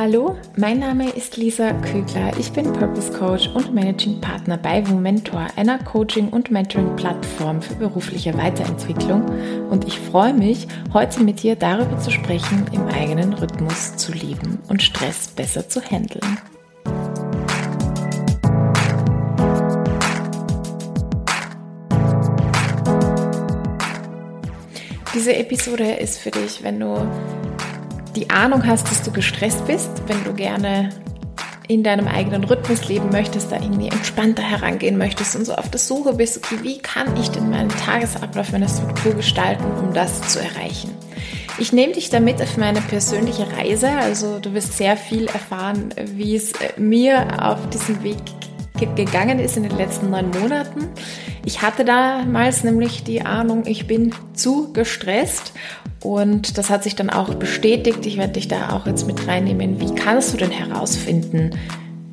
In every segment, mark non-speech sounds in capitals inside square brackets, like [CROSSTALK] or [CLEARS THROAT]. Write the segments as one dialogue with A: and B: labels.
A: Hallo, mein Name ist Lisa Kögler. Ich bin Purpose Coach und Managing Partner bei Womentor, einer Coaching- und Mentoring-Plattform für berufliche Weiterentwicklung. Und ich freue mich, heute mit dir darüber zu sprechen, im eigenen Rhythmus zu leben und Stress besser zu handeln. Diese Episode ist für dich, wenn du die Ahnung hast, dass du gestresst bist, wenn du gerne in deinem eigenen Rhythmus leben möchtest, da irgendwie entspannter herangehen möchtest und so auf der Suche bist, okay, wie kann ich denn meinen Tagesablauf, meine Struktur gestalten, um das zu erreichen? Ich nehme dich damit auf meine persönliche Reise, also du wirst sehr viel erfahren, wie es mir auf diesem Weg gegangen ist in den letzten neun Monaten. Ich hatte damals nämlich die Ahnung, ich bin zu gestresst und das hat sich dann auch bestätigt. Ich werde dich da auch jetzt mit reinnehmen. Wie kannst du denn herausfinden,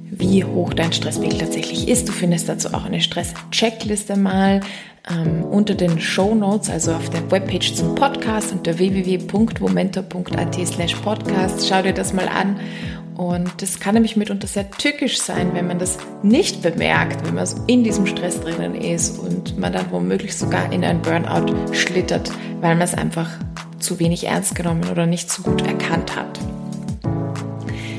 A: wie hoch dein Stresspegel tatsächlich ist? Du findest dazu auch eine Stress-Checkliste mal ähm, unter den Show Notes, also auf der Webpage zum Podcast unter www.momento.at slash podcast. Schau dir das mal an und das kann nämlich mitunter sehr tückisch sein, wenn man das nicht bemerkt, wenn man so in diesem Stress drinnen ist und man dann womöglich sogar in ein Burnout schlittert, weil man es einfach zu wenig ernst genommen oder nicht so gut erkannt hat.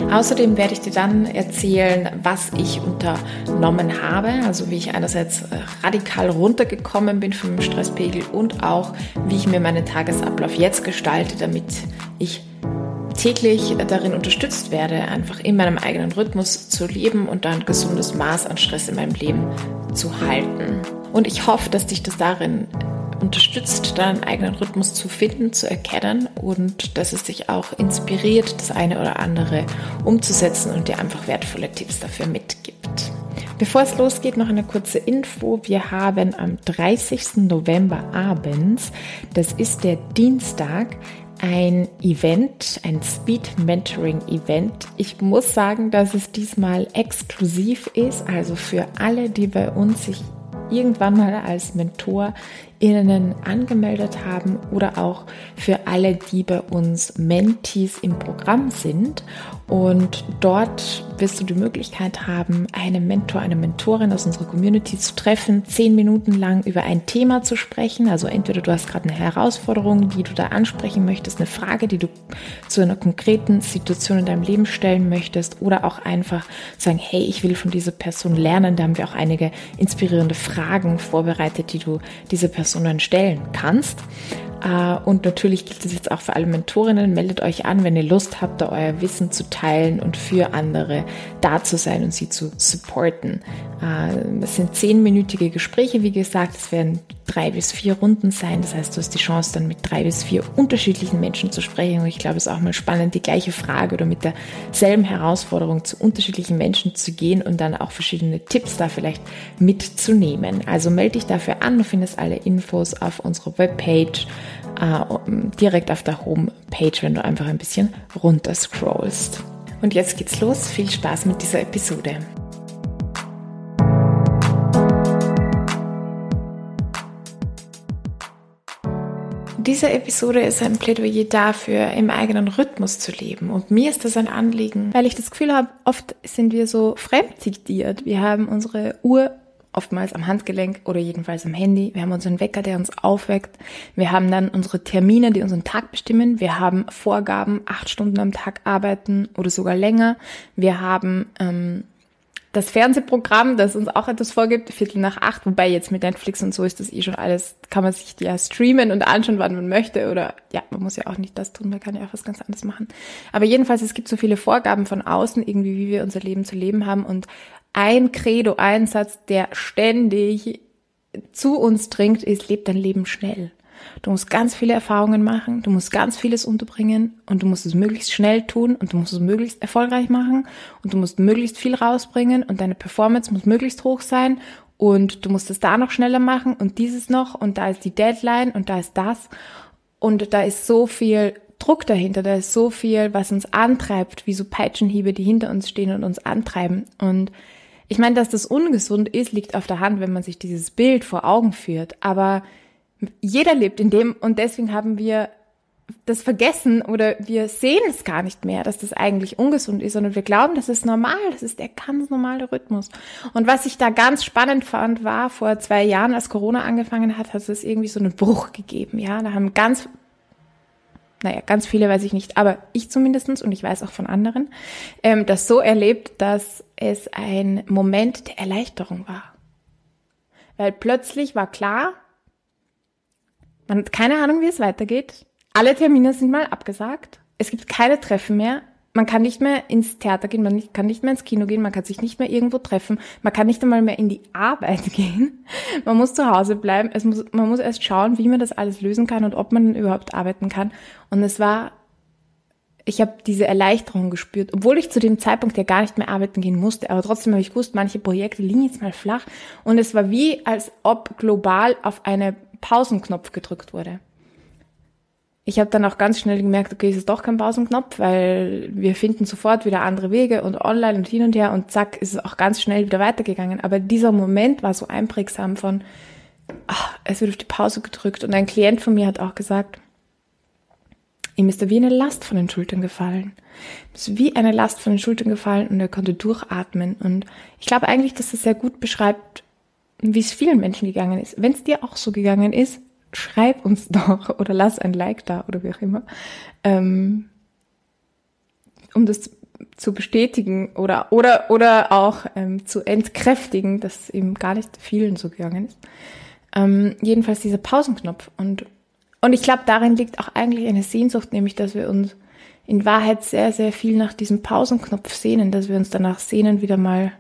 A: Außerdem werde ich dir dann erzählen, was ich unternommen habe, also wie ich einerseits radikal runtergekommen bin vom Stresspegel und auch, wie ich mir meinen Tagesablauf jetzt gestalte, damit ich täglich darin unterstützt werde, einfach in meinem eigenen Rhythmus zu leben und ein gesundes Maß an Stress in meinem Leben zu halten. Und ich hoffe, dass dich das darin unterstützt, deinen eigenen Rhythmus zu finden, zu erkennen und dass es dich auch inspiriert, das eine oder andere umzusetzen und dir einfach wertvolle Tipps dafür mitgibt. Bevor es losgeht, noch eine kurze Info. Wir haben am 30. November abends, das ist der Dienstag, ein Event, ein Speed Mentoring Event. Ich muss sagen, dass es diesmal exklusiv ist, also für alle, die bei uns sich irgendwann mal als MentorInnen angemeldet haben oder auch für alle, die bei uns Mentees im Programm sind. Und dort wirst du die Möglichkeit haben, einen Mentor, eine Mentorin aus unserer Community zu treffen, zehn Minuten lang über ein Thema zu sprechen. Also entweder du hast gerade eine Herausforderung, die du da ansprechen möchtest, eine Frage, die du zu einer konkreten Situation in deinem Leben stellen möchtest oder auch einfach sagen, hey, ich will von dieser Person lernen. Da haben wir auch einige inspirierende Fragen vorbereitet, die du dieser Person dann stellen kannst. Äh, und natürlich gilt es jetzt auch für alle Mentorinnen. Meldet euch an, wenn ihr Lust habt, da euer Wissen zu teilen und für andere da zu sein und sie zu supporten. Äh, es sind zehnminütige Gespräche, wie gesagt. Es werden drei bis vier Runden sein. Das heißt, du hast die Chance, dann mit drei bis vier unterschiedlichen Menschen zu sprechen. Und ich glaube, es ist auch mal spannend, die gleiche Frage oder mit derselben Herausforderung zu unterschiedlichen Menschen zu gehen und dann auch verschiedene Tipps da vielleicht mitzunehmen. Also melde dich dafür an. Du findest alle Infos auf unserer Webpage direkt auf der Homepage, wenn du einfach ein bisschen runter scrollst. Und jetzt geht's los. Viel Spaß mit dieser Episode. Diese Episode ist ein Plädoyer dafür, im eigenen Rhythmus zu leben. Und mir ist das ein Anliegen, weil ich das Gefühl habe, oft sind wir so fremdzitiert. Wir haben unsere Uhr oftmals am Handgelenk oder jedenfalls am Handy. Wir haben unseren Wecker, der uns aufweckt. Wir haben dann unsere Termine, die unseren Tag bestimmen. Wir haben Vorgaben, acht Stunden am Tag arbeiten oder sogar länger. Wir haben ähm, das Fernsehprogramm, das uns auch etwas vorgibt, Viertel nach acht, wobei jetzt mit Netflix und so ist das eh schon alles, kann man sich ja streamen und anschauen, wann man möchte oder ja, man muss ja auch nicht das tun, man kann ja auch was ganz anderes machen. Aber jedenfalls, es gibt so viele Vorgaben von außen irgendwie, wie wir unser Leben zu leben haben und ein Credo, ein Satz, der ständig zu uns dringt, ist, leb dein Leben schnell. Du musst ganz viele Erfahrungen machen, du musst ganz vieles unterbringen und du musst es möglichst schnell tun und du musst es möglichst erfolgreich machen und du musst möglichst viel rausbringen und deine Performance muss möglichst hoch sein und du musst es da noch schneller machen und dieses noch und da ist die Deadline und da ist das und da ist so viel Druck dahinter, da ist so viel, was uns antreibt, wie so Peitschenhiebe, die hinter uns stehen und uns antreiben und Ich meine, dass das ungesund ist, liegt auf der Hand, wenn man sich dieses Bild vor Augen führt. Aber jeder lebt in dem und deswegen haben wir das vergessen oder wir sehen es gar nicht mehr, dass das eigentlich ungesund ist, sondern wir glauben, das ist normal, das ist der ganz normale Rhythmus. Und was ich da ganz spannend fand, war vor zwei Jahren, als Corona angefangen hat, hat es irgendwie so einen Bruch gegeben. Ja, da haben ganz, naja, ganz viele weiß ich nicht, aber ich zumindestens und ich weiß auch von anderen, ähm, das so erlebt, dass es ein Moment der Erleichterung war. Weil plötzlich war klar, man hat keine Ahnung, wie es weitergeht. Alle Termine sind mal abgesagt. Es gibt keine Treffen mehr. Man kann nicht mehr ins Theater gehen, man kann nicht mehr ins Kino gehen, man kann sich nicht mehr irgendwo treffen, man kann nicht einmal mehr in die Arbeit [LAUGHS] gehen. Man muss zu Hause bleiben. Es muss, man muss erst schauen, wie man das alles lösen kann und ob man überhaupt arbeiten kann. Und es war, ich habe diese Erleichterung gespürt, obwohl ich zu dem Zeitpunkt ja gar nicht mehr arbeiten gehen musste. Aber trotzdem habe ich gewusst, manche Projekte liegen jetzt mal flach. Und es war wie, als ob global auf eine Pausenknopf gedrückt wurde. Ich habe dann auch ganz schnell gemerkt, okay, es ist doch kein Pausenknopf, weil wir finden sofort wieder andere Wege und online und hin und her und zack, ist es auch ganz schnell wieder weitergegangen. Aber dieser Moment war so einprägsam von, ach, es wird auf die Pause gedrückt und ein Klient von mir hat auch gesagt, ihm ist da wie eine Last von den Schultern gefallen. Es ist wie eine Last von den Schultern gefallen und er konnte durchatmen. Und ich glaube eigentlich, dass das sehr gut beschreibt, wie es vielen Menschen gegangen ist. Wenn es dir auch so gegangen ist, schreib uns [LAUGHS] doch oder lass ein Like da oder wie auch immer, ähm, um das zu bestätigen oder oder oder auch ähm, zu entkräftigen, dass eben gar nicht vielen so gegangen ist. Ähm, jedenfalls dieser Pausenknopf und und ich glaube, darin liegt auch eigentlich eine Sehnsucht, nämlich dass wir uns in Wahrheit sehr sehr viel nach diesem Pausenknopf sehnen, dass wir uns danach sehnen, wieder mal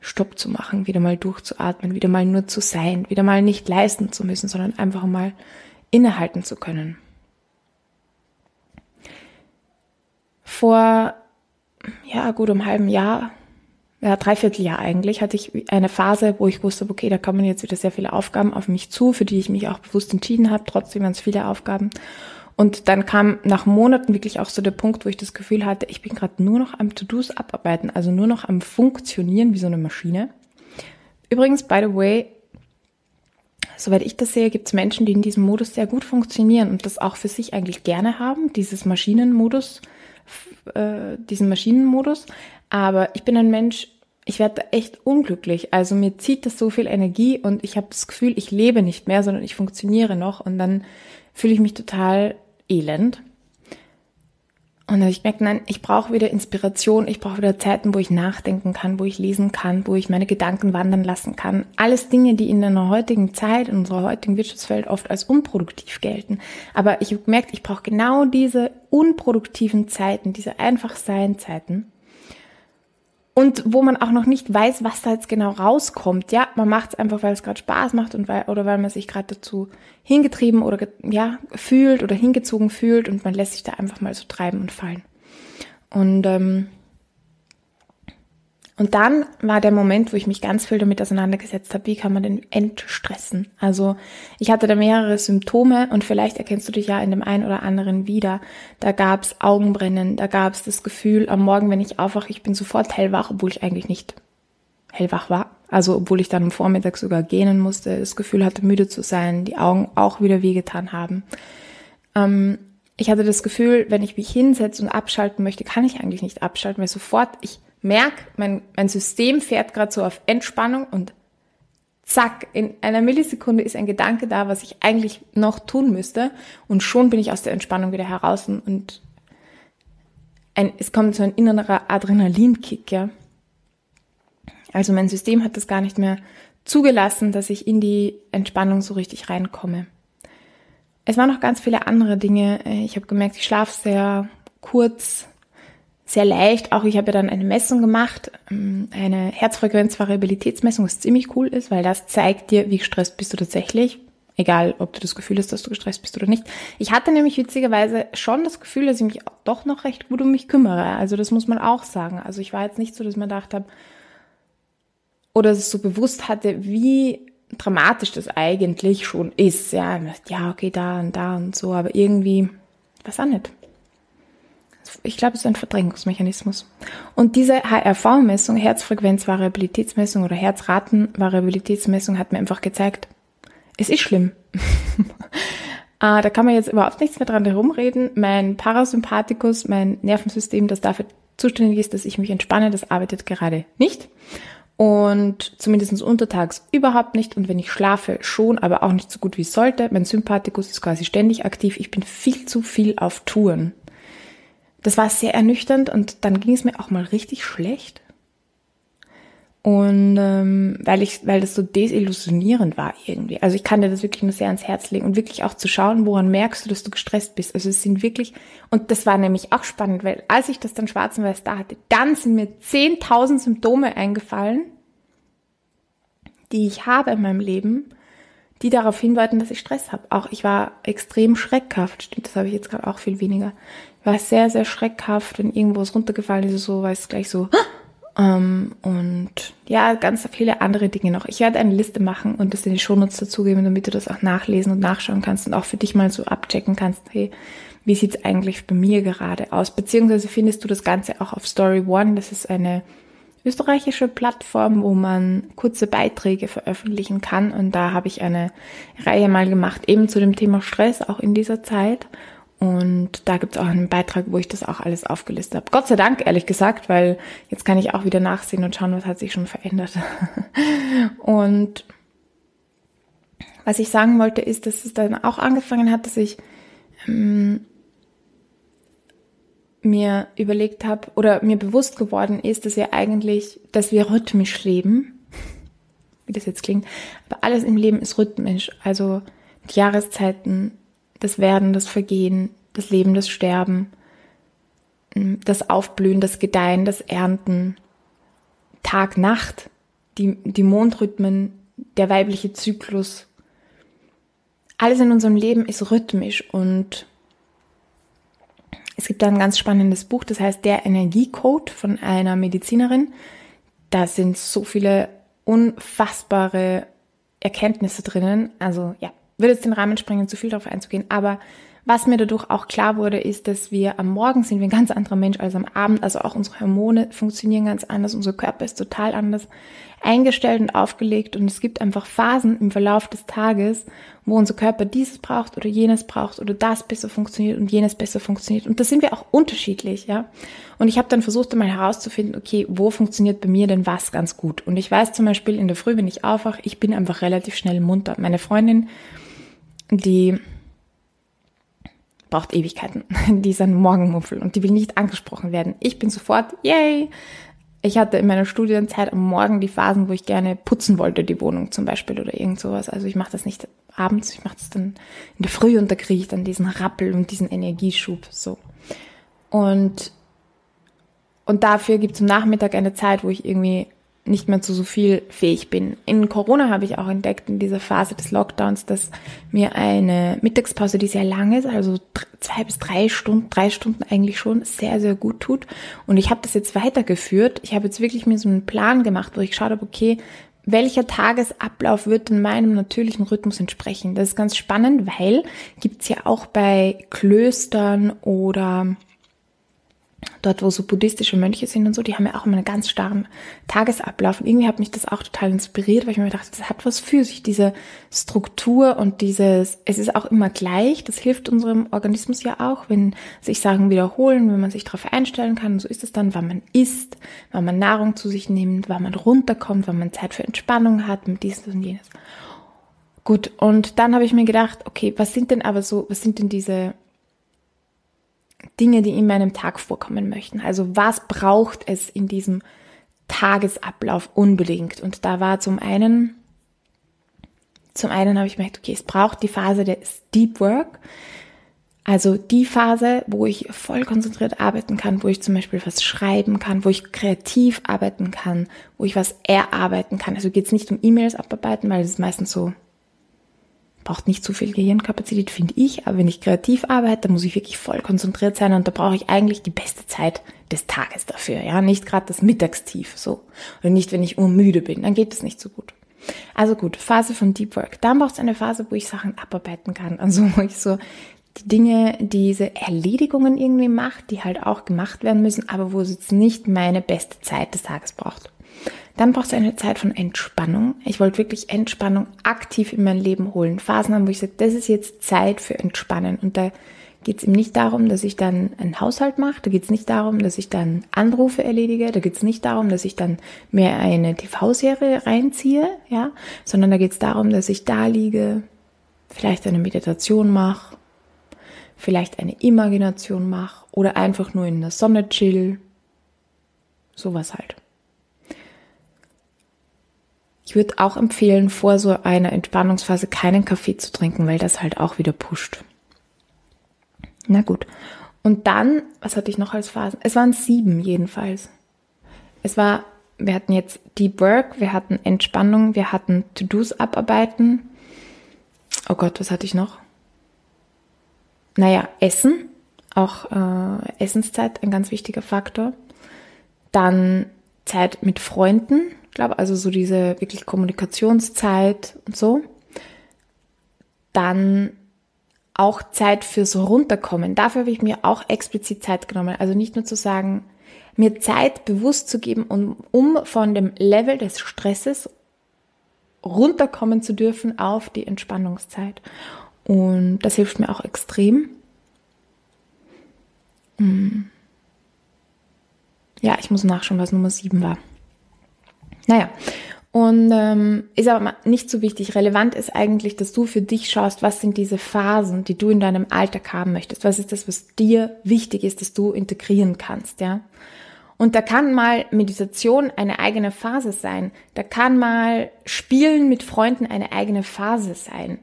A: Stopp zu machen, wieder mal durchzuatmen, wieder mal nur zu sein, wieder mal nicht leisten zu müssen, sondern einfach mal innehalten zu können. Vor, ja, gut einem halben Jahr, ja, dreiviertel Jahr eigentlich, hatte ich eine Phase, wo ich wusste, okay, da kommen jetzt wieder sehr viele Aufgaben auf mich zu, für die ich mich auch bewusst entschieden habe, trotzdem ganz viele Aufgaben. Und dann kam nach Monaten wirklich auch so der Punkt, wo ich das Gefühl hatte, ich bin gerade nur noch am To-Dos abarbeiten, also nur noch am Funktionieren wie so eine Maschine. Übrigens, by the way, soweit ich das sehe, gibt es Menschen, die in diesem Modus sehr gut funktionieren und das auch für sich eigentlich gerne haben, dieses Maschinenmodus, äh, diesen Maschinenmodus. Aber ich bin ein Mensch, ich werde echt unglücklich. Also mir zieht das so viel Energie und ich habe das Gefühl, ich lebe nicht mehr, sondern ich funktioniere noch und dann fühle ich mich total elend. Und ich gemerkt, nein, ich brauche wieder Inspiration, ich brauche wieder Zeiten, wo ich nachdenken kann, wo ich lesen kann, wo ich meine Gedanken wandern lassen kann. Alles Dinge, die in einer heutigen Zeit, in unserer heutigen Wirtschaftswelt oft als unproduktiv gelten. Aber ich gemerkt, ich brauche genau diese unproduktiven Zeiten, diese Einfach-Sein-Zeiten, und wo man auch noch nicht weiß, was da jetzt genau rauskommt. Ja, man macht es einfach, weil es gerade Spaß macht und weil, oder weil man sich gerade dazu hingetrieben oder ja, fühlt oder hingezogen fühlt und man lässt sich da einfach mal so treiben und fallen. Und ähm, und dann war der Moment, wo ich mich ganz viel damit auseinandergesetzt habe, wie kann man denn entstressen? Also ich hatte da mehrere Symptome und vielleicht erkennst du dich ja in dem einen oder anderen wieder. Da gab's Augenbrennen, da gab's das Gefühl, am Morgen, wenn ich aufwache, ich bin sofort hellwach, obwohl ich eigentlich nicht hellwach war. Also obwohl ich dann am Vormittag sogar gähnen musste, das Gefühl hatte, müde zu sein, die Augen auch wieder wehgetan haben. Ähm, ich hatte das Gefühl, wenn ich mich hinsetze und abschalten möchte, kann ich eigentlich nicht abschalten, weil sofort ich merke, mein, mein System fährt gerade so auf Entspannung und zack, in einer Millisekunde ist ein Gedanke da, was ich eigentlich noch tun müsste und schon bin ich aus der Entspannung wieder heraus und ein, es kommt so ein innerer Adrenalinkick, ja. Also mein System hat das gar nicht mehr zugelassen, dass ich in die Entspannung so richtig reinkomme. Es waren noch ganz viele andere Dinge. Ich habe gemerkt, ich schlafe sehr kurz, sehr leicht. Auch ich habe ja dann eine Messung gemacht, ähm, eine Herzfrequenzvariabilitätsmessung, was ziemlich cool ist, weil das zeigt dir, wie gestresst bist du tatsächlich. Egal, ob du das Gefühl hast, dass du gestresst bist oder nicht. Ich hatte nämlich witzigerweise schon das Gefühl, dass ich mich doch noch recht gut um mich kümmere. Also das muss man auch sagen. Also ich war jetzt nicht so, dass man gedacht habe, oder dass ich so bewusst hatte, wie dramatisch das eigentlich schon ist. Ja, ja, okay, da und da und so, aber irgendwie, was auch nicht ich glaube, es ist ein Verdrängungsmechanismus. Und diese HRV-Messung, Herzfrequenzvariabilitätsmessung oder Herzratenvariabilitätsmessung hat mir einfach gezeigt, es ist schlimm. äh, [LAUGHS] da kann man jetzt überhaupt nichts mehr dran herumreden. Mein Parasympathikus, mein Nervensystem, das dafür zuständig ist, dass ich mich entspanne, das arbeitet gerade nicht. Und zumindest untertags überhaupt nicht. Und wenn ich schlafe, schon, aber auch nicht so gut wie es sollte. Mein Sympathikus ist quasi ständig aktiv. Ich bin viel zu viel auf Touren. Das war sehr ernüchternd und dann ging es mir auch mal richtig schlecht. Und ähm, weil ich, weil das so desillusionierend war irgendwie. Also ich kann dir das wirklich nur sehr ans Herz legen und wirklich auch zu schauen, woran merkst du, dass du gestresst bist. Also es sind wirklich, und das war nämlich auch spannend, weil als ich das dann schwarz und weiß da hatte, dann sind mir 10.000 Symptome eingefallen, die ich habe in meinem Leben, die darauf hindeuten, dass ich Stress habe. Auch ich war extrem schreckhaft. Stimmt, das habe ich jetzt gerade auch viel weniger. Ich war sehr, sehr schreckhaft, wenn irgendwo was runtergefallen ist, so, weil es gleich so, ähm, und ja, ganz viele andere Dinge noch. Ich werde eine Liste machen und das in die Shownotes dazugeben, damit du das auch nachlesen und nachschauen kannst und auch für dich mal so abchecken kannst, hey, wie sieht's eigentlich bei mir gerade aus? Beziehungsweise findest du das Ganze auch auf Story One. Das ist eine österreichische Plattform, wo man kurze Beiträge veröffentlichen kann. Und da habe ich eine Reihe mal gemacht, eben zu dem Thema Stress, auch in dieser Zeit. Und da gibt es auch einen Beitrag, wo ich das auch alles aufgelistet habe. Gott sei Dank, ehrlich gesagt, weil jetzt kann ich auch wieder nachsehen und schauen, was hat sich schon verändert. [LAUGHS] und was ich sagen wollte, ist, dass es dann auch angefangen hat, dass ich ähm, mir überlegt habe oder mir bewusst geworden ist, dass wir eigentlich, dass wir rhythmisch leben, wie das jetzt klingt, aber alles im Leben ist rhythmisch. Also die Jahreszeiten, das Werden, das Vergehen, das Leben, das Sterben, das Aufblühen, das Gedeihen, das Ernten, Tag, Nacht, die, die Mondrhythmen, der weibliche Zyklus. Alles in unserem Leben ist rhythmisch und es gibt da ein ganz spannendes Buch, das heißt Der Energiecode von einer Medizinerin. Da sind so viele unfassbare Erkenntnisse drinnen. Also ja, würde jetzt den Rahmen sprengen, zu viel darauf einzugehen. Aber was mir dadurch auch klar wurde, ist, dass wir am Morgen sind wir ein ganz anderer Mensch als am Abend. Also auch unsere Hormone funktionieren ganz anders. Unser Körper ist total anders eingestellt und aufgelegt. Und es gibt einfach Phasen im Verlauf des Tages, wo unser Körper dieses braucht oder jenes braucht oder das besser funktioniert und jenes besser funktioniert. Und da sind wir auch unterschiedlich, ja. Und ich habe dann versucht, einmal herauszufinden, okay, wo funktioniert bei mir denn was ganz gut? Und ich weiß zum Beispiel in der Früh, wenn ich aufwache, ich bin einfach relativ schnell munter. Meine Freundin, die braucht Ewigkeiten. [LAUGHS] Die ist ein Morgenmuffel und die will nicht angesprochen werden. Ich bin sofort, yay! Ich hatte in meiner Studienzeit am Morgen die Phasen, wo ich gerne putzen wollte, die Wohnung zum Beispiel oder irgend sowas. Also ich mache das nicht abends, ich mache das dann in der Früh und da kriege ich dann diesen Rappel und diesen Energieschub. So. Und, und dafür gibt es am Nachmittag eine Zeit, wo ich irgendwie nicht mehr zu so viel fähig bin. In Corona habe ich auch entdeckt, in dieser Phase des Lockdowns, dass mir eine Mittagspause, die sehr lang ist, also zwei bis drei Stunden, drei Stunden eigentlich schon, sehr, sehr gut tut. Und ich habe das jetzt weitergeführt. Ich habe jetzt wirklich mir so einen Plan gemacht, wo ich geschaut habe, okay, welcher Tagesablauf wird in meinem natürlichen Rhythmus entsprechen? Das ist ganz spannend, weil gibt's ja auch bei Klöstern oder dort, wo so buddhistische Mönche sind und so, die haben ja auch immer einen ganz starren Tagesablauf. Und irgendwie hat mich das auch total inspiriert, weil ich mir dachte, das hat was für sich, diese Struktur und dieses, es ist auch immer gleich. Das hilft unserem Organismus ja auch, wenn sich Sachen wiederholen, wenn man sich darauf einstellen kann. Und so ist es dann, wann man isst, wann man Nahrung zu sich nimmt, wann man runterkommt, wann man Zeit für Entspannung hat, mit dieses und jenes. Gut, und dann habe ich mir gedacht, okay, was sind denn aber so, was sind denn diese Dinge, die in meinem Tag vorkommen möchten. Also was braucht es in diesem Tagesablauf unbedingt? Und da war zum einen, zum einen habe ich gemerkt, okay, es braucht die Phase des Deep Work. Also die Phase, wo ich voll konzentriert arbeiten kann, wo ich zum Beispiel was schreiben kann, wo ich kreativ arbeiten kann, wo ich was erarbeiten kann. Also geht es nicht um E-Mails abarbeiten, weil es ist meistens so braucht nicht zu viel Gehirnkapazität, finde ich. Aber wenn ich kreativ arbeite, dann muss ich wirklich voll konzentriert sein und da brauche ich eigentlich die beste Zeit des Tages dafür. Ja, nicht gerade das Mittagstief so. Oder nicht, wenn ich urmüde bin, dann geht es nicht so gut. Also gut, Phase von Deep Work. Dann braucht es eine Phase, wo ich Sachen abarbeiten kann. Also wo ich so die Dinge, diese Erledigungen irgendwie macht, die halt auch gemacht werden müssen, aber wo es jetzt nicht meine beste Zeit des Tages braucht. Dann braucht es eine Zeit von Entspannung. Ich wollte wirklich Entspannung aktiv in mein Leben holen. Phasen haben, wo ich sage, das ist jetzt Zeit für Entspannen. Und da geht es ihm nicht darum, dass ich dann einen Haushalt mache. Da geht es nicht darum, dass ich dann Anrufe erledige. Da geht es nicht darum, dass ich dann mehr eine TV-Serie reinziehe, ja, sondern da geht es darum, dass ich da liege, vielleicht eine Meditation mache, vielleicht eine Imagination mache oder einfach nur in der Sonne chill. Sowas halt. Ich würde auch empfehlen, vor so einer Entspannungsphase keinen Kaffee zu trinken, weil das halt auch wieder pusht. Na gut. Und dann, was hatte ich noch als Phasen? Es waren sieben jedenfalls. Es war, wir hatten jetzt Deep Work, wir hatten Entspannung, wir hatten To-Dos abarbeiten. Oh Gott, was hatte ich noch? Naja, Essen. Auch äh, Essenszeit ein ganz wichtiger Faktor. Dann Zeit mit Freunden, glaube, also so diese wirklich Kommunikationszeit und so. Dann auch Zeit fürs Runterkommen. Dafür habe ich mir auch explizit Zeit genommen. Also nicht nur zu sagen, mir Zeit bewusst zu geben, um, um von dem Level des Stresses runterkommen zu dürfen auf die Entspannungszeit. Und das hilft mir auch extrem. Hm. Ja, ich muss nachschauen, was Nummer 7 war. Naja, und ähm, ist aber nicht so wichtig. Relevant ist eigentlich, dass du für dich schaust, was sind diese Phasen, die du in deinem Alltag haben möchtest. Was ist das, was dir wichtig ist, dass du integrieren kannst, ja? Und da kann mal Meditation eine eigene Phase sein. Da kann mal Spielen mit Freunden eine eigene Phase sein.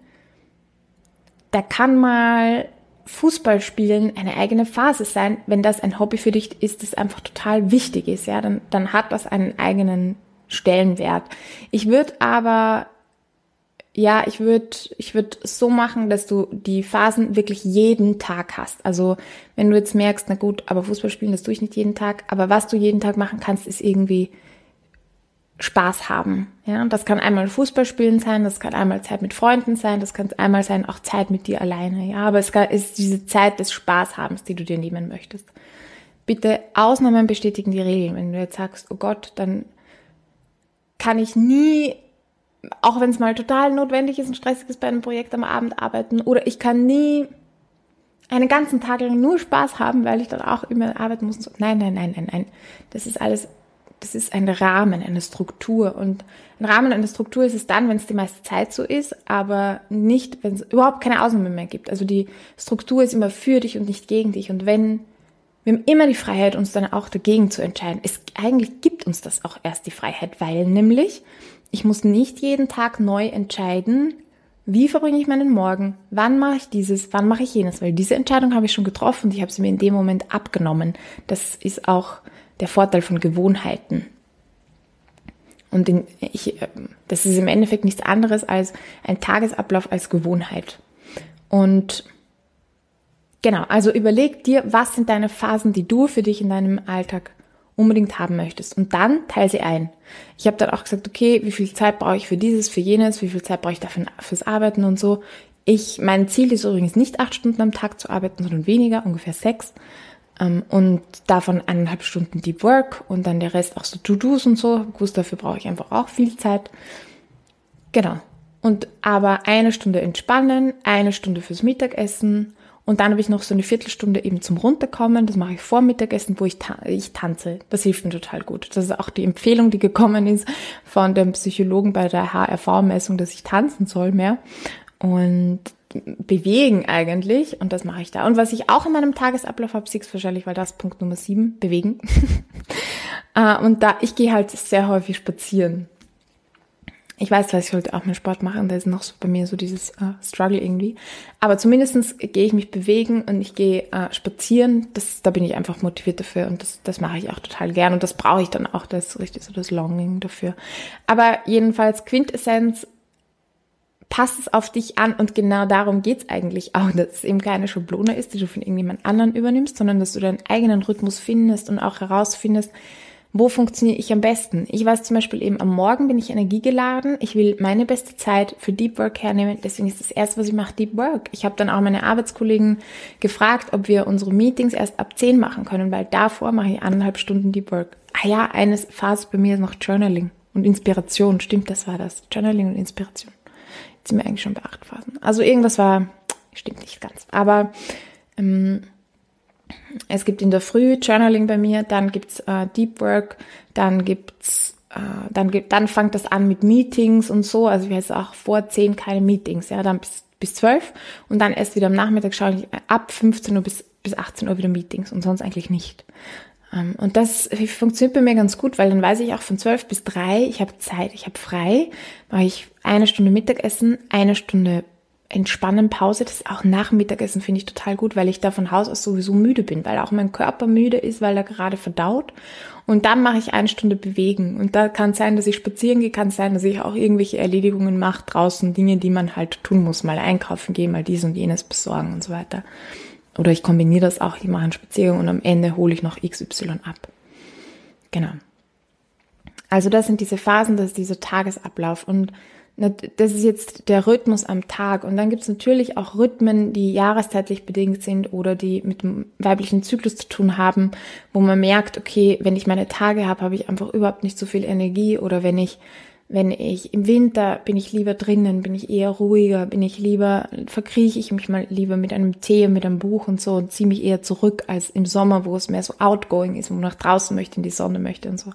A: Da kann mal Fußball spielen eine eigene Phase sein. Wenn das ein Hobby für dich ist, das einfach total wichtig ist, ja, dann, dann hat das einen eigenen Stellenwert. Ich würde aber, ja, ich würde, ich würde so machen, dass du die Phasen wirklich jeden Tag hast. Also wenn du jetzt merkst, na gut, aber Fußball spielen, das tue ich nicht jeden Tag, aber was du jeden Tag machen kannst, ist irgendwie Spaß haben. Ja, und das kann einmal Fußball spielen sein, das kann einmal Zeit mit Freunden sein, das kann einmal sein auch Zeit mit dir alleine. Ja, aber es ist diese Zeit des Spaßhabens, die du dir nehmen möchtest. Bitte Ausnahmen bestätigen die Regeln. Wenn du jetzt sagst, oh Gott, dann kann ich nie, auch wenn es mal total notwendig ist und stressig ist bei einem Projekt am Abend arbeiten, oder ich kann nie einen ganzen Tag lang nur Spaß haben, weil ich dann auch immer arbeiten muss. Nein, nein, nein, nein, nein. Das ist alles, das ist ein Rahmen, eine Struktur. Und ein Rahmen, eine Struktur ist es dann, wenn es die meiste Zeit so ist, aber nicht, wenn es überhaupt keine Ausnahme mehr gibt. Also die Struktur ist immer für dich und nicht gegen dich. Und wenn wir haben immer die Freiheit, uns dann auch dagegen zu entscheiden. Es, eigentlich gibt uns das auch erst die Freiheit, weil nämlich ich muss nicht jeden Tag neu entscheiden, wie verbringe ich meinen Morgen, wann mache ich dieses, wann mache ich jenes, weil diese Entscheidung habe ich schon getroffen und ich habe sie mir in dem Moment abgenommen. Das ist auch der Vorteil von Gewohnheiten. Und in, ich, das ist im Endeffekt nichts anderes als ein Tagesablauf als Gewohnheit. Und Genau, also überleg dir, was sind deine Phasen, die du für dich in deinem Alltag unbedingt haben möchtest. Und dann teile sie ein. Ich habe dann auch gesagt, okay, wie viel Zeit brauche ich für dieses, für jenes, wie viel Zeit brauche ich dafür fürs Arbeiten und so. Ich, mein Ziel ist übrigens nicht acht Stunden am Tag zu arbeiten, sondern weniger, ungefähr sechs. Ähm, und davon eineinhalb Stunden Deep Work und dann der Rest auch so To-Dos und so. Gut, dafür brauche ich einfach auch viel Zeit. Genau. Und aber eine Stunde entspannen, eine Stunde fürs Mittagessen und dann habe ich noch so eine Viertelstunde eben zum Runterkommen. Das mache ich vor Mittagessen, wo ich, ta ich tanze. Das hilft mir total gut. Das ist auch die Empfehlung, die gekommen ist von dem Psychologen bei der HRV-Messung, dass ich tanzen soll mehr. Und bewegen eigentlich. Und das mache ich da. Und was ich auch in meinem Tagesablauf habe, siehst wahrscheinlich, weil das Punkt Nummer sieben, bewegen. [LAUGHS] Äh, und da, ich gehe halt sehr häufig spazieren ich weiß, was ich heute auch mit Sport machen, da ist noch so bei mir so dieses äh, Struggle irgendwie. Aber zumindestens gehe ich mich bewegen und ich gehe äh, spazieren. Das, da bin ich einfach motiviert dafür und das, das mache ich auch total gern und das brauche ich dann auch, das ist richtig so das Longing dafür. Aber jedenfalls Quintessenz, passt es auf dich an und genau darum geht's eigentlich auch, dass es eben keine Schablone ist, die du von irgendjemand anderen übernimmst, sondern dass du deinen eigenen Rhythmus findest und auch herausfindest, wo funktioniere ich am besten? Ich weiß zum Beispiel eben, am Morgen bin ich energiegeladen. Ich will meine beste Zeit für Deep Work hernehmen. Deswegen ist das erste, was ich mache, Deep Work. Ich habe dann auch meine Arbeitskollegen gefragt, ob wir unsere Meetings erst ab 10 machen können, weil davor mache ich anderthalb Stunden Deep Work. Ah ja, eine Phase bei mir ist noch Journaling und Inspiration. Stimmt, das war das. Journaling und Inspiration. Jetzt sind wir eigentlich schon bei acht Phasen. Also irgendwas war, stimmt nicht ganz. Aber ähm, es gibt in der Früh Journaling bei mir, dann gibt's äh, Deep Work, dann gibt's äh, dann dann fängt das an mit Meetings und so. Also wir haben auch vor zehn keine Meetings, ja, dann bis bis zwölf und dann erst wieder am Nachmittag schaue ich ab 15 Uhr bis bis 18 Uhr wieder Meetings und sonst eigentlich nicht. Ähm, und das funktioniert bei mir ganz gut, weil dann weiß ich auch von 12 bis 3, ich habe Zeit, ich habe frei, mache ich eine Stunde Mittagessen, eine Stunde entspannen, Pause, das auch nach Mittagessen finde ich total gut, weil ich da von Haus aus sowieso müde bin, weil auch mein Körper müde ist, weil er gerade verdaut. Und dann mache ich eine Stunde bewegen. Und da kann es sein, dass ich spazieren gehe, kann es sein, dass ich auch irgendwelche Erledigungen mache draußen, Dinge, die man halt tun muss, mal einkaufen gehen, mal dies und jenes besorgen und so weiter. Oder ich kombiniere das auch, ich mache einen Spaziergang und am Ende hole ich noch XY ab. Genau. Also das sind diese Phasen, das ist dieser Tagesablauf. Und das ist jetzt der Rhythmus am Tag. Und dann gibt es natürlich auch Rhythmen, die jahreszeitlich bedingt sind oder die mit dem weiblichen Zyklus zu tun haben, wo man merkt, okay, wenn ich meine Tage habe, habe ich einfach überhaupt nicht so viel Energie oder wenn ich wenn ich im Winter bin ich lieber drinnen, bin ich eher ruhiger, bin ich lieber, verkrieche ich mich mal lieber mit einem Tee, mit einem Buch und so und ziehe mich eher zurück als im Sommer, wo es mehr so outgoing ist, wo man nach draußen möchte, in die Sonne möchte und so.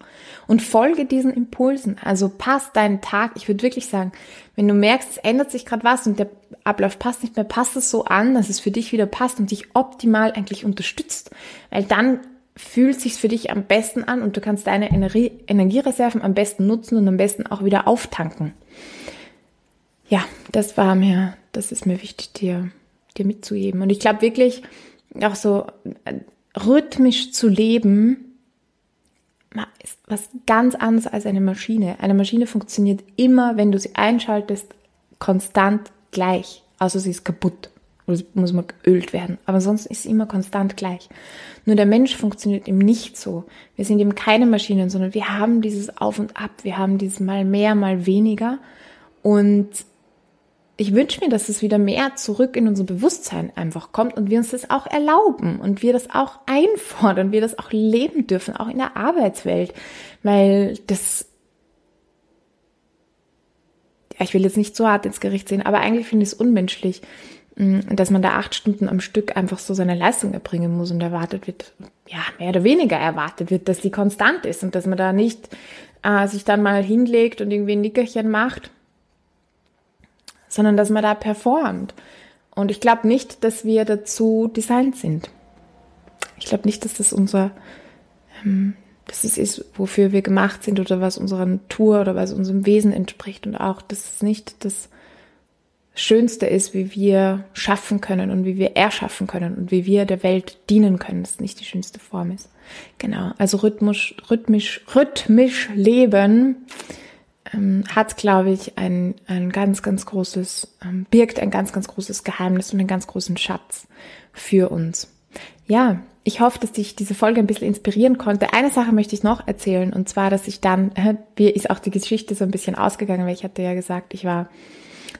A: Und folge diesen Impulsen. Also passt deinen Tag. Ich würde wirklich sagen, wenn du merkst, es ändert sich gerade was und der Ablauf passt nicht mehr, passt es so an, dass es für dich wieder passt und dich optimal eigentlich unterstützt. Weil dann fühlt sich für dich am besten an und du kannst deine Energie, Energiereserven am besten nutzen und am besten auch wieder auftanken. Ja, das war mir, das ist mir wichtig, dir, dir mitzugeben. Und ich glaube wirklich, auch so äh, rhythmisch zu leben, ist was ganz anderes als eine Maschine. Eine Maschine funktioniert immer, wenn du sie einschaltest, konstant gleich. Also sie ist kaputt oder muss mal geölt werden. Aber sonst ist es immer konstant gleich. Nur der Mensch funktioniert eben nicht so. Wir sind eben keine Maschinen, sondern wir haben dieses Auf und Ab. Wir haben dieses mal mehr, mal weniger. Und ich wünsche mir, dass es wieder mehr zurück in unser Bewusstsein einfach kommt und wir uns das auch erlauben und wir das auch einfordern, wir das auch leben dürfen, auch in der Arbeitswelt, weil das ja, ich will jetzt nicht so hart ins Gericht sehen, aber eigentlich finde ich es unmenschlich, dass man da acht Stunden am Stück einfach so seine Leistung erbringen muss und erwartet wird, ja, mehr oder weniger erwartet wird, dass die konstant ist und dass man da nicht äh, sich dann mal hinlegt und irgendwie ein Nickerchen macht, sondern dass man da performt. Und ich glaube nicht, dass wir dazu designt sind. Ich glaube nicht, dass das unser, ähm, dass es ist, wofür wir gemacht sind oder was unserer Natur oder was unserem Wesen entspricht und auch, dass es nicht das Schönste ist, wie wir schaffen können und wie wir erschaffen können und wie wir der Welt dienen können, das nicht die schönste Form ist. Genau, also rhythmisch, rhythmisch, rhythmisch leben ähm, hat, glaube ich, ein, ein ganz, ganz großes, ähm, birgt ein ganz, ganz großes Geheimnis und einen ganz großen Schatz für uns. Ja, ich hoffe, dass dich diese Folge ein bisschen inspirieren konnte. Eine Sache möchte ich noch erzählen und zwar, dass ich dann, [LAUGHS] wie ist auch die Geschichte so ein bisschen ausgegangen, weil ich hatte ja gesagt, ich war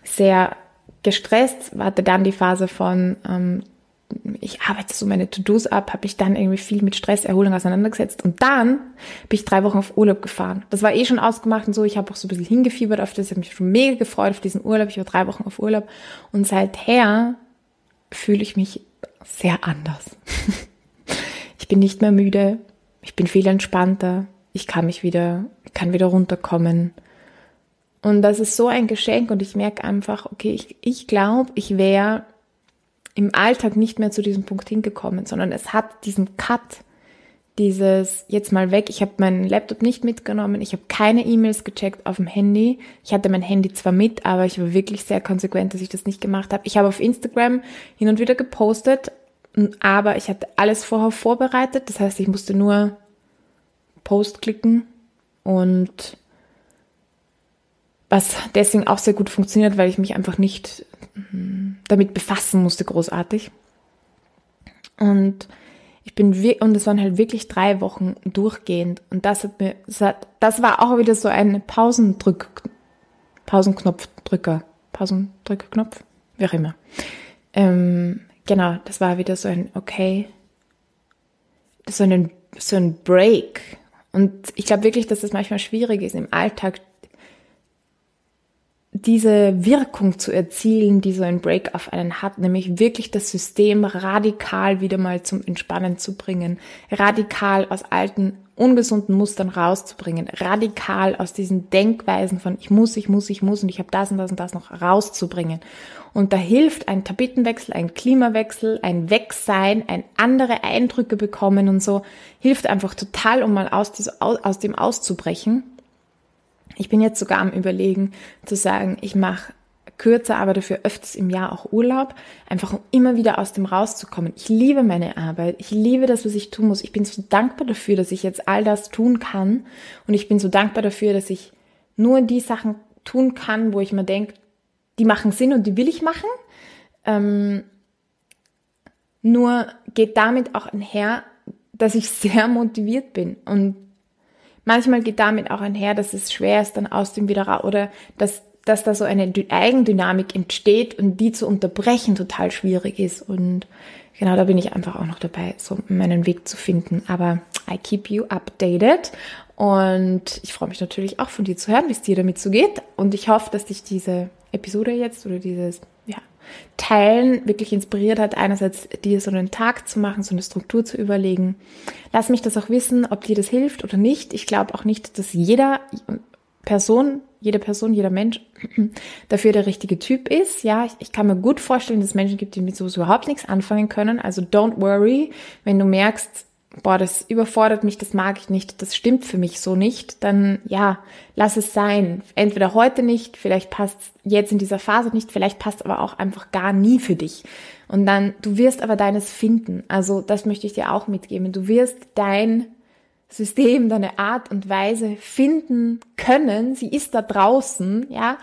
A: sehr gestresst, hatte dann die Phase von, ähm, ich arbeite so meine To-Dos ab, habe ich dann irgendwie viel mit Stresserholung auseinandergesetzt und dann bin ich drei Wochen auf Urlaub gefahren. Das war eh schon ausgemacht und so, ich habe auch so ein bisschen hingefiebert auf das, ich habe mich schon mega gefreut auf diesen Urlaub, ich war drei Wochen auf Urlaub und seither fühle ich mich sehr anders. [LAUGHS] ich bin nicht mehr müde, ich bin viel entspannter, ich kann mich wieder, kann wieder runterkommen. Und das ist so ein Geschenk und ich merke einfach, okay, ich, ich glaube, ich wäre im Alltag nicht mehr zu diesem Punkt hingekommen, sondern es hat diesen Cut, dieses jetzt mal weg. Ich habe meinen Laptop nicht mitgenommen, ich habe keine E-Mails gecheckt auf dem Handy. Ich hatte mein Handy zwar mit, aber ich war wirklich sehr konsequent, dass ich das nicht gemacht habe. Ich habe auf Instagram hin und wieder gepostet, aber ich hatte alles vorher vorbereitet. Das heißt, ich musste nur Post klicken und was deswegen auch sehr gut funktioniert, weil ich mich einfach nicht hm, damit befassen musste, großartig. Und Ich bin und es waren halt wirklich drei Wochen durchgehend und das hat mir, das, hat, das war auch wieder so ein Pausendrück, Pausenknopfdrücker, Pausendrückerknopf, wie auch immer. Ähm, genau, das war wieder so ein okay, so ein so ein Break. Und ich glaube wirklich, dass das manchmal schwierig ist im Alltag diese Wirkung zu erzielen, die so ein Break auf einen hat, nämlich wirklich das System radikal wieder mal zum Entspannen zu bringen, radikal aus alten ungesunden Mustern rauszubringen, radikal aus diesen Denkweisen von ich muss, ich muss, ich muss und ich habe das und das und das noch rauszubringen. Und da hilft ein Tapetenwechsel, ein Klimawechsel, ein Wegsein, ein andere Eindrücke bekommen und so, hilft einfach total, um mal aus, aus dem auszubrechen ich bin jetzt sogar am Überlegen zu sagen, ich mache kürzer, aber dafür öfters im Jahr auch Urlaub, einfach um immer wieder aus dem rauszukommen. Ich liebe meine Arbeit, ich liebe das, was ich tun muss. Ich bin so dankbar dafür, dass ich jetzt all das tun kann und ich bin so dankbar dafür, dass ich nur die Sachen tun kann, wo ich mir denke, die machen Sinn und die will ich machen. Ähm, nur geht damit auch einher, dass ich [LAUGHS] sehr motiviert bin und Manchmal geht damit auch einher, dass es schwer ist, dann aus dem wieder oder dass, dass da so eine Eigendynamik entsteht und die zu unterbrechen total schwierig ist. Und genau da bin ich einfach auch noch dabei, so meinen Weg zu finden. Aber I keep you updated. Und ich freue mich natürlich auch von dir zu hören, wie es dir damit so geht. Und ich hoffe, dass dich diese Episode jetzt oder dieses Teilen wirklich inspiriert hat, einerseits dir so einen Tag zu machen, so eine Struktur zu überlegen. Lass mich das auch wissen, ob dir das hilft oder nicht. Ich glaube auch nicht, dass jeder Person, jede Person, jeder Mensch [CLEARS THROAT] dafür der richtige Typ ist. Ja, ich, ich kann mir gut vorstellen, dass es Menschen gibt, die mit sowas überhaupt nichts anfangen können. Also don't worry, wenn du merkst, boah, das überfordert mich, das mag ich nicht, das stimmt für mich so nicht, dann ja, lass es sein. Entweder heute nicht, vielleicht passt jetzt in dieser Phase nicht, vielleicht passt aber auch einfach gar nie für dich. Und dann, du wirst aber deines finden. Also das möchte ich dir auch mitgeben. Du wirst dein System, deine Art und Weise finden können. Sie ist da draußen, ja.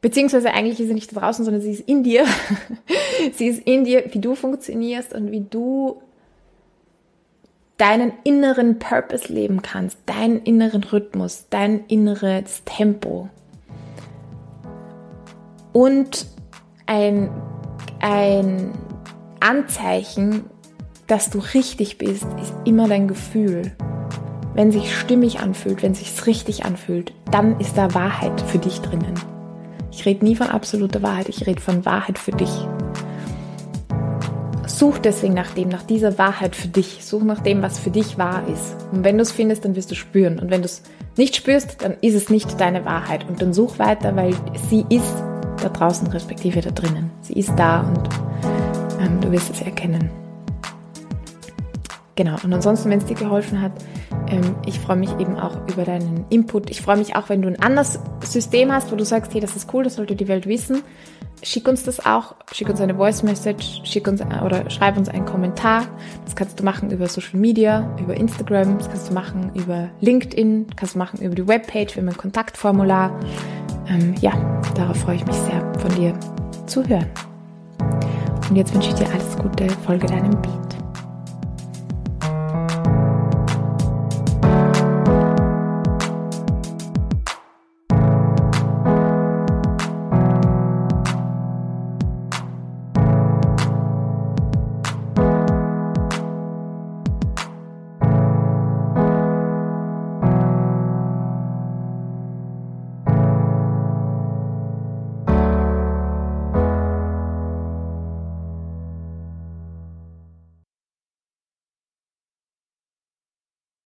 A: Beziehungsweise eigentlich ist sie nicht da draußen, sondern sie ist in dir. [LAUGHS] sie ist in dir, wie du funktionierst und wie du deinen inneren Purpose leben kannst, deinen inneren Rhythmus, dein inneres Tempo. Und ein, ein Anzeichen, dass du richtig bist, ist immer dein Gefühl. Wenn sich stimmig anfühlt, wenn sich's richtig anfühlt, dann ist da Wahrheit für dich drinnen. Ich rede nie von absoluter Wahrheit, ich rede von Wahrheit für dich. Such deswegen nach dem, nach dieser Wahrheit für dich. Such nach dem, was für dich wahr ist. Und wenn du es findest, dann wirst du spüren. Und wenn du es nicht spürst, dann ist es nicht deine Wahrheit. Und dann such weiter, weil sie ist da draußen, respektive da drinnen. Sie ist da und ähm, du wirst es erkennen. Genau. Und ansonsten, wenn es dir geholfen hat, ähm, ich freue mich eben auch über deinen Input. Ich freue mich auch, wenn du ein anderes System hast, wo du sagst, hey, das ist cool, das sollte die Welt wissen schick uns das auch, schick uns eine Voice Message, schick uns oder schreib uns einen Kommentar. Das kannst du machen über Social Media, über Instagram, das kannst du machen über LinkedIn, kannst du machen über die Webpage, wir haben ein Kontaktformular. Ähm, ja, darauf freue ich mich sehr, von dir zu hören. Und jetzt wünsche ich dir alles Gute, folge deinem Beat.